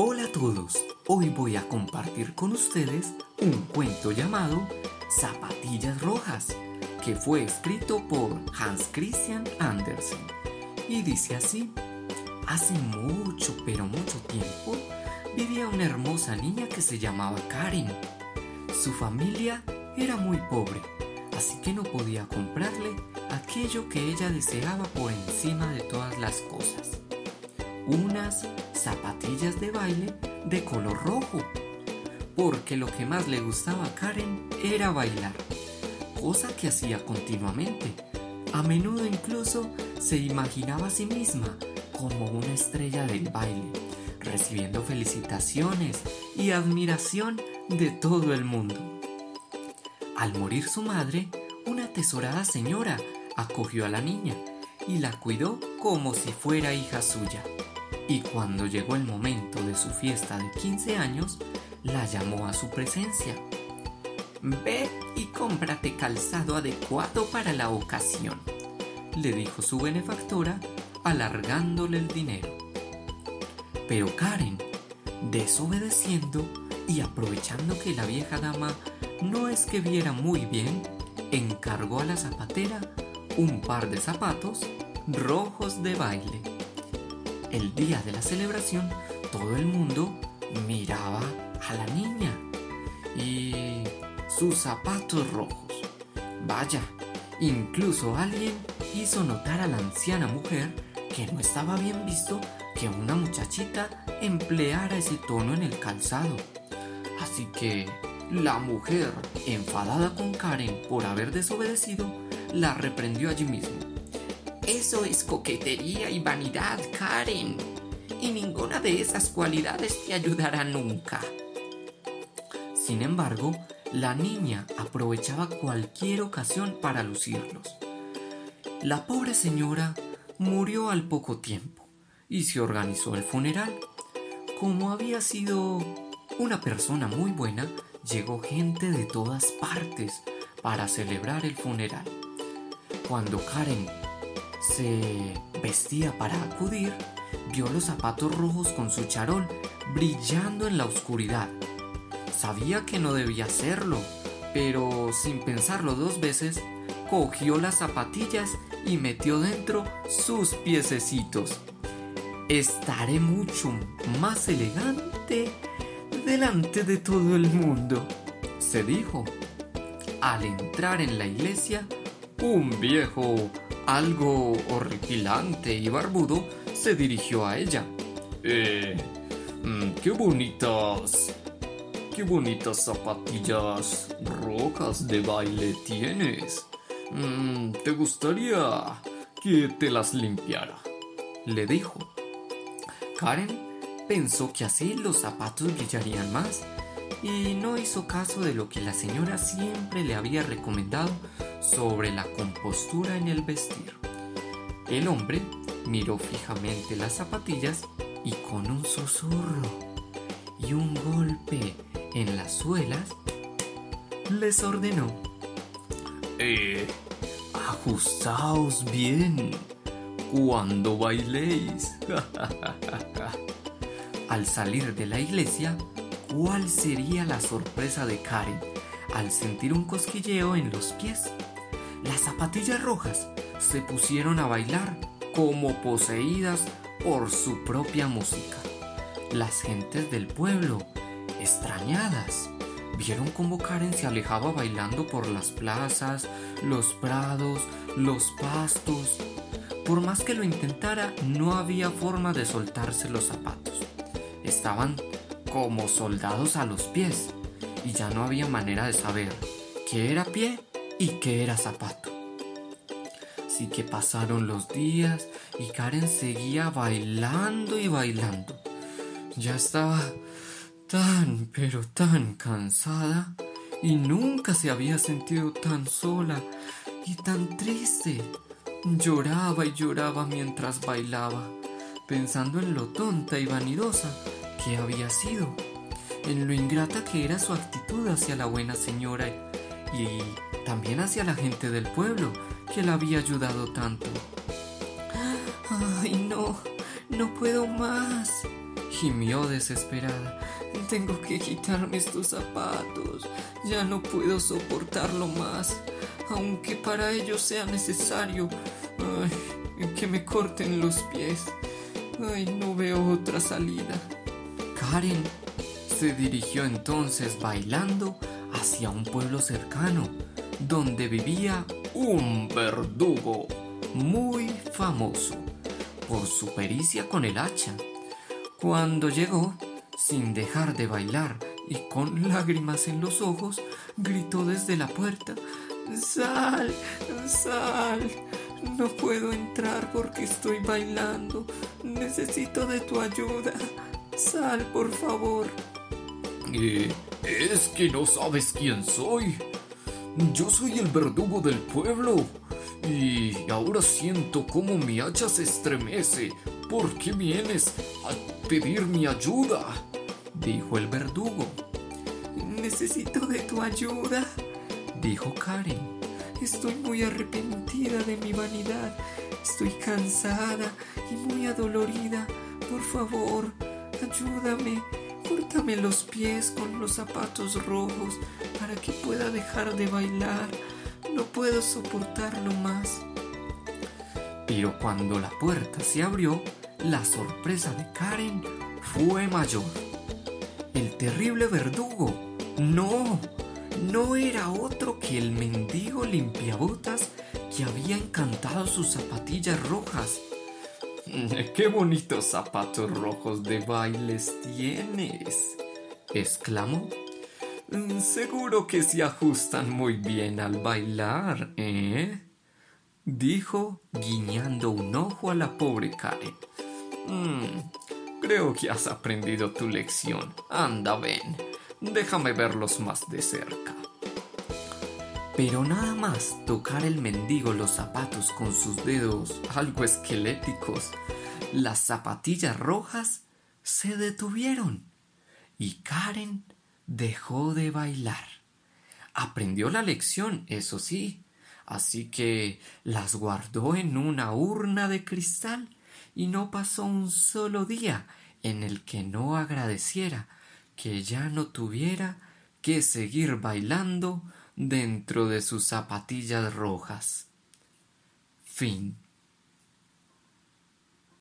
Hola a todos, hoy voy a compartir con ustedes un cuento llamado Zapatillas Rojas, que fue escrito por Hans Christian Andersen. Y dice así, hace mucho, pero mucho tiempo, vivía una hermosa niña que se llamaba Karen. Su familia era muy pobre, así que no podía comprarle aquello que ella deseaba por encima de todas las cosas. Unas zapatillas de baile de color rojo, porque lo que más le gustaba a Karen era bailar, cosa que hacía continuamente. A menudo incluso se imaginaba a sí misma como una estrella del baile, recibiendo felicitaciones y admiración de todo el mundo. Al morir su madre, una atesorada señora acogió a la niña y la cuidó como si fuera hija suya. Y cuando llegó el momento de su fiesta de 15 años, la llamó a su presencia. Ve y cómprate calzado adecuado para la ocasión, le dijo su benefactora, alargándole el dinero. Pero Karen, desobedeciendo y aprovechando que la vieja dama no es que viera muy bien, encargó a la zapatera un par de zapatos rojos de baile. El día de la celebración, todo el mundo miraba a la niña y sus zapatos rojos. Vaya, incluso alguien hizo notar a la anciana mujer que no estaba bien visto que una muchachita empleara ese tono en el calzado. Así que la mujer, enfadada con Karen por haber desobedecido, la reprendió allí mismo. Eso es coquetería y vanidad, Karen. Y ninguna de esas cualidades te ayudará nunca. Sin embargo, la niña aprovechaba cualquier ocasión para lucirlos. La pobre señora murió al poco tiempo y se organizó el funeral. Como había sido una persona muy buena, llegó gente de todas partes para celebrar el funeral. Cuando Karen se vestía para acudir, vio los zapatos rojos con su charol brillando en la oscuridad. Sabía que no debía hacerlo, pero sin pensarlo dos veces, cogió las zapatillas y metió dentro sus piececitos. Estaré mucho más elegante delante de todo el mundo, se dijo. Al entrar en la iglesia, un viejo, algo horripilante y barbudo, se dirigió a ella. Eh, mm, qué bonitas, qué bonitas zapatillas rojas de baile tienes. Mm, ¿Te gustaría que te las limpiara? Le dijo. Karen pensó que así los zapatos brillarían más y no hizo caso de lo que la señora siempre le había recomendado sobre la compostura en el vestir. El hombre miró fijamente las zapatillas y con un susurro y un golpe en las suelas les ordenó: Eh, ajustaos bien cuando bailéis. Al salir de la iglesia, ¿cuál sería la sorpresa de Karen al sentir un cosquilleo en los pies? Las zapatillas rojas se pusieron a bailar como poseídas por su propia música. Las gentes del pueblo, extrañadas, vieron cómo Karen se alejaba bailando por las plazas, los prados, los pastos. Por más que lo intentara, no había forma de soltarse los zapatos estaban como soldados a los pies y ya no había manera de saber qué era pie y qué era zapato. Así que pasaron los días y Karen seguía bailando y bailando. Ya estaba tan, pero tan cansada y nunca se había sentido tan sola y tan triste. Lloraba y lloraba mientras bailaba, pensando en lo tonta y vanidosa qué había sido, en lo ingrata que era su actitud hacia la buena señora y también hacia la gente del pueblo que la había ayudado tanto. ¡Ay, no! ¡No puedo más! gimió desesperada. Tengo que quitarme estos zapatos. Ya no puedo soportarlo más, aunque para ello sea necesario que me corten los pies. Ay, no veo otra salida. Karen se dirigió entonces bailando hacia un pueblo cercano, donde vivía un verdugo muy famoso por su pericia con el hacha. Cuando llegó, sin dejar de bailar y con lágrimas en los ojos, gritó desde la puerta, Sal, sal, no puedo entrar porque estoy bailando. Necesito de tu ayuda. Sal, por favor. Eh, es que no sabes quién soy. Yo soy el verdugo del pueblo. Y ahora siento como mi hacha se estremece. ¿Por qué vienes a pedir mi ayuda? Dijo el verdugo. Necesito de tu ayuda, dijo Karen. Estoy muy arrepentida de mi vanidad. Estoy cansada y muy adolorida. Por favor, ayúdame. Córtame los pies con los zapatos rojos para que pueda dejar de bailar. No puedo soportarlo más. Pero cuando la puerta se abrió, la sorpresa de Karen fue mayor. El terrible verdugo. No, no era otro que el mendigo limpiabotas que había encantado sus zapatillas rojas. ¡Qué bonitos zapatos rojos de bailes tienes! exclamó. Seguro que se ajustan muy bien al bailar, ¿eh? dijo, guiñando un ojo a la pobre Karen. Mm, creo que has aprendido tu lección. Anda, ven. Déjame verlos más de cerca. Pero nada más tocar el mendigo los zapatos con sus dedos algo esqueléticos, las zapatillas rojas se detuvieron y Karen dejó de bailar. Aprendió la lección, eso sí, así que las guardó en una urna de cristal y no pasó un solo día en el que no agradeciera que ya no tuviera que seguir bailando dentro de sus zapatillas rojas. Fin.